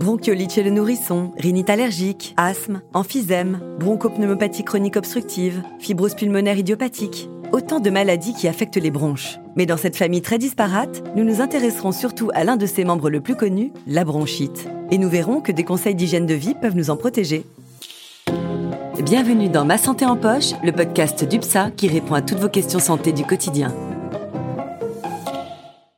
Bronchiolite chez le nourrisson, rhinite allergique, asthme, emphysème, bronchopneumopathie chronique obstructive, fibrose pulmonaire idiopathique. Autant de maladies qui affectent les bronches. Mais dans cette famille très disparate, nous nous intéresserons surtout à l'un de ses membres le plus connu, la bronchite. Et nous verrons que des conseils d'hygiène de vie peuvent nous en protéger. Bienvenue dans Ma Santé en Poche, le podcast d'UPSA qui répond à toutes vos questions santé du quotidien.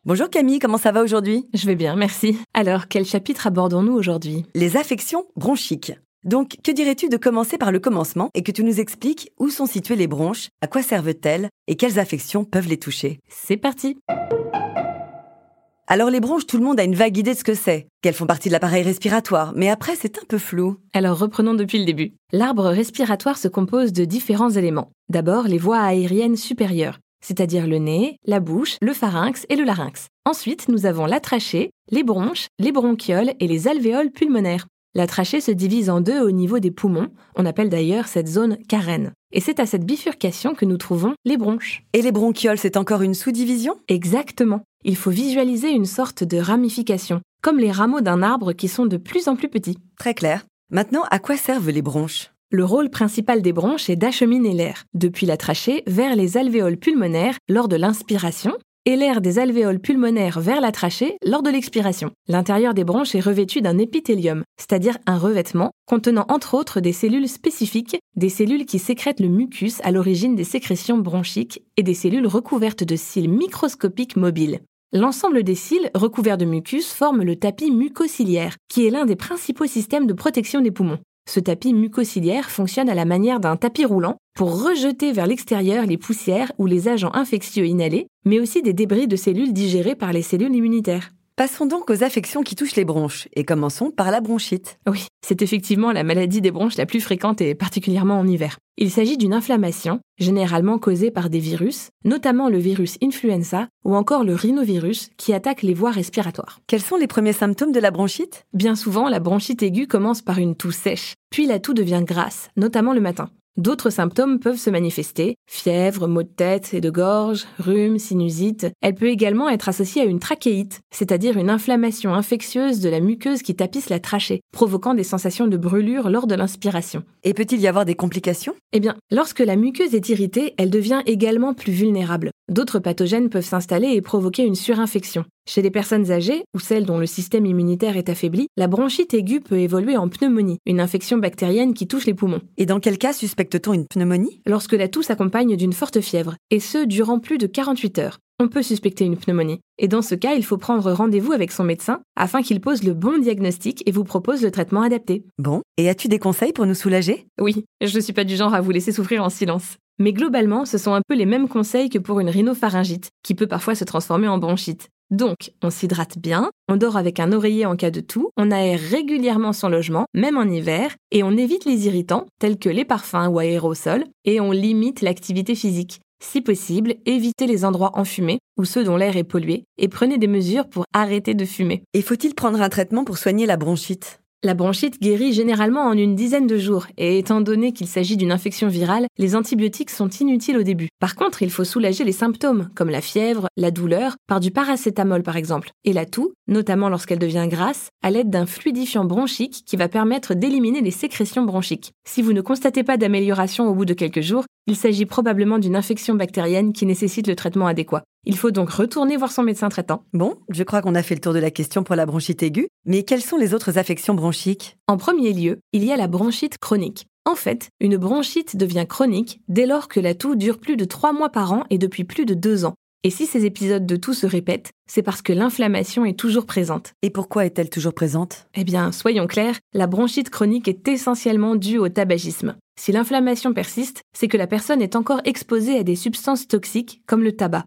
Bonjour Camille, comment ça va aujourd'hui? Je vais bien, merci. Alors, quel chapitre abordons-nous aujourd'hui? Les affections bronchiques. Donc, que dirais-tu de commencer par le commencement et que tu nous expliques où sont situées les bronches, à quoi servent-elles et quelles affections peuvent les toucher? C'est parti alors les bronches, tout le monde a une vague idée de ce que c'est, qu'elles font partie de l'appareil respiratoire, mais après c'est un peu flou. Alors reprenons depuis le début. L'arbre respiratoire se compose de différents éléments. D'abord les voies aériennes supérieures, c'est-à-dire le nez, la bouche, le pharynx et le larynx. Ensuite, nous avons la trachée, les bronches, les bronchioles et les alvéoles pulmonaires. La trachée se divise en deux au niveau des poumons, on appelle d'ailleurs cette zone carène. Et c'est à cette bifurcation que nous trouvons les bronches. Et les bronchioles, c'est encore une sous-division? Exactement. Il faut visualiser une sorte de ramification, comme les rameaux d'un arbre qui sont de plus en plus petits. Très clair. Maintenant, à quoi servent les bronches? Le rôle principal des bronches est d'acheminer l'air, depuis la trachée vers les alvéoles pulmonaires lors de l'inspiration et l'air des alvéoles pulmonaires vers la trachée lors de l'expiration. L'intérieur des bronches est revêtu d'un épithélium, c'est-à-dire un revêtement contenant entre autres des cellules spécifiques, des cellules qui sécrètent le mucus à l'origine des sécrétions bronchiques et des cellules recouvertes de cils microscopiques mobiles. L'ensemble des cils recouverts de mucus forme le tapis mucociliaire, qui est l'un des principaux systèmes de protection des poumons. Ce tapis mucociliaire fonctionne à la manière d'un tapis roulant pour rejeter vers l'extérieur les poussières ou les agents infectieux inhalés, mais aussi des débris de cellules digérées par les cellules immunitaires. Passons donc aux affections qui touchent les bronches et commençons par la bronchite. Oui, c'est effectivement la maladie des bronches la plus fréquente et particulièrement en hiver. Il s'agit d'une inflammation, généralement causée par des virus, notamment le virus influenza ou encore le rhinovirus qui attaque les voies respiratoires. Quels sont les premiers symptômes de la bronchite? Bien souvent, la bronchite aiguë commence par une toux sèche, puis la toux devient grasse, notamment le matin. D'autres symptômes peuvent se manifester, fièvre, maux de tête et de gorge, rhume, sinusite. Elle peut également être associée à une trachéite, c'est-à-dire une inflammation infectieuse de la muqueuse qui tapisse la trachée, provoquant des sensations de brûlure lors de l'inspiration. Et peut-il y avoir des complications? Eh bien, lorsque la muqueuse est irritée, elle devient également plus vulnérable. D'autres pathogènes peuvent s'installer et provoquer une surinfection. Chez les personnes âgées ou celles dont le système immunitaire est affaibli, la bronchite aiguë peut évoluer en pneumonie, une infection bactérienne qui touche les poumons. Et dans quel cas suspecte-t-on une pneumonie? Lorsque la toux s'accompagne d'une forte fièvre, et ce durant plus de 48 heures. On peut suspecter une pneumonie. Et dans ce cas, il faut prendre rendez-vous avec son médecin afin qu'il pose le bon diagnostic et vous propose le traitement adapté. Bon, et as-tu des conseils pour nous soulager? Oui, je ne suis pas du genre à vous laisser souffrir en silence. Mais globalement, ce sont un peu les mêmes conseils que pour une rhinopharyngite, qui peut parfois se transformer en bronchite. Donc, on s'hydrate bien, on dort avec un oreiller en cas de toux, on aère régulièrement son logement, même en hiver, et on évite les irritants, tels que les parfums ou aérosols, et on limite l'activité physique. Si possible, évitez les endroits enfumés ou ceux dont l'air est pollué, et prenez des mesures pour arrêter de fumer. Et faut-il prendre un traitement pour soigner la bronchite? La bronchite guérit généralement en une dizaine de jours, et étant donné qu'il s'agit d'une infection virale, les antibiotiques sont inutiles au début. Par contre, il faut soulager les symptômes, comme la fièvre, la douleur, par du paracétamol par exemple, et la toux, notamment lorsqu'elle devient grasse, à l'aide d'un fluidifiant bronchique qui va permettre d'éliminer les sécrétions bronchiques. Si vous ne constatez pas d'amélioration au bout de quelques jours, il s'agit probablement d'une infection bactérienne qui nécessite le traitement adéquat. Il faut donc retourner voir son médecin traitant. Bon, je crois qu'on a fait le tour de la question pour la bronchite aiguë, mais quelles sont les autres affections bronchiques? En premier lieu, il y a la bronchite chronique. En fait, une bronchite devient chronique dès lors que la toux dure plus de 3 mois par an et depuis plus de 2 ans. Et si ces épisodes de toux se répètent, c'est parce que l'inflammation est toujours présente. Et pourquoi est-elle toujours présente? Eh bien, soyons clairs, la bronchite chronique est essentiellement due au tabagisme. Si l'inflammation persiste, c'est que la personne est encore exposée à des substances toxiques comme le tabac.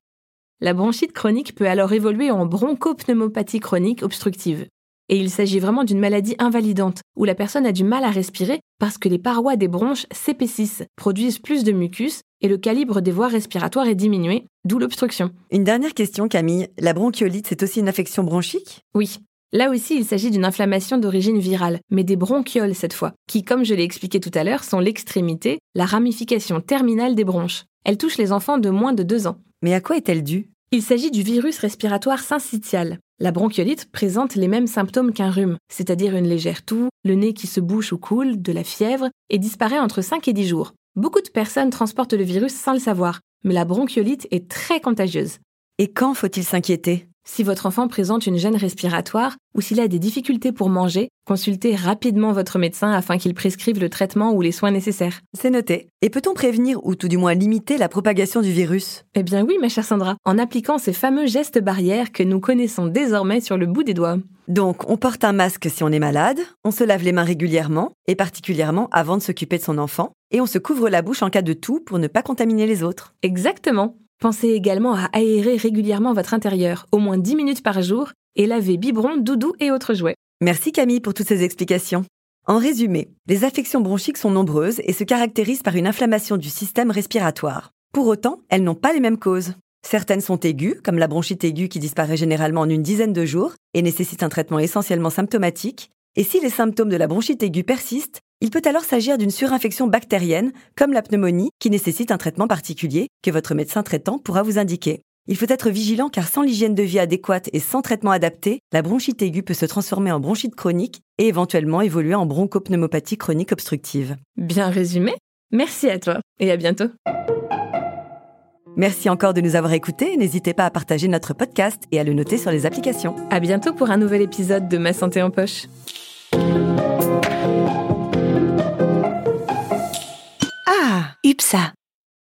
La bronchite chronique peut alors évoluer en bronchopneumopathie chronique obstructive. Et il s'agit vraiment d'une maladie invalidante, où la personne a du mal à respirer parce que les parois des bronches s'épaississent, produisent plus de mucus, et le calibre des voies respiratoires est diminué, d'où l'obstruction. Une dernière question, Camille. La bronchiolite, c'est aussi une affection bronchique? Oui. Là aussi, il s'agit d'une inflammation d'origine virale, mais des bronchioles cette fois, qui, comme je l'ai expliqué tout à l'heure, sont l'extrémité, la ramification terminale des bronches. Elle touche les enfants de moins de 2 ans. Mais à quoi est-elle due? Il s'agit du virus respiratoire syncytial. La bronchiolite présente les mêmes symptômes qu'un rhume, c'est-à-dire une légère toux, le nez qui se bouche ou coule, de la fièvre, et disparaît entre 5 et 10 jours. Beaucoup de personnes transportent le virus sans le savoir, mais la bronchiolite est très contagieuse. Et quand faut-il s'inquiéter? Si votre enfant présente une gêne respiratoire ou s'il a des difficultés pour manger, consultez rapidement votre médecin afin qu'il prescrive le traitement ou les soins nécessaires. C'est noté. Et peut-on prévenir ou tout du moins limiter la propagation du virus? Eh bien oui, ma chère Sandra, en appliquant ces fameux gestes barrières que nous connaissons désormais sur le bout des doigts. Donc, on porte un masque si on est malade, on se lave les mains régulièrement, et particulièrement avant de s'occuper de son enfant, et on se couvre la bouche en cas de toux pour ne pas contaminer les autres. Exactement. Pensez également à aérer régulièrement votre intérieur, au moins 10 minutes par jour, et laver biberon, doudou et autres jouets. Merci Camille pour toutes ces explications. En résumé, les affections bronchiques sont nombreuses et se caractérisent par une inflammation du système respiratoire. Pour autant, elles n'ont pas les mêmes causes. Certaines sont aiguës, comme la bronchite aiguë qui disparaît généralement en une dizaine de jours et nécessite un traitement essentiellement symptomatique. Et si les symptômes de la bronchite aiguë persistent, il peut alors s'agir d'une surinfection bactérienne, comme la pneumonie, qui nécessite un traitement particulier que votre médecin traitant pourra vous indiquer. Il faut être vigilant car sans l'hygiène de vie adéquate et sans traitement adapté, la bronchite aiguë peut se transformer en bronchite chronique et éventuellement évoluer en bronchopneumopathie chronique obstructive. Bien résumé Merci à toi et à bientôt. Merci encore de nous avoir écoutés. N'hésitez pas à partager notre podcast et à le noter sur les applications. À bientôt pour un nouvel épisode de Ma santé en poche. Ah, Ypsa.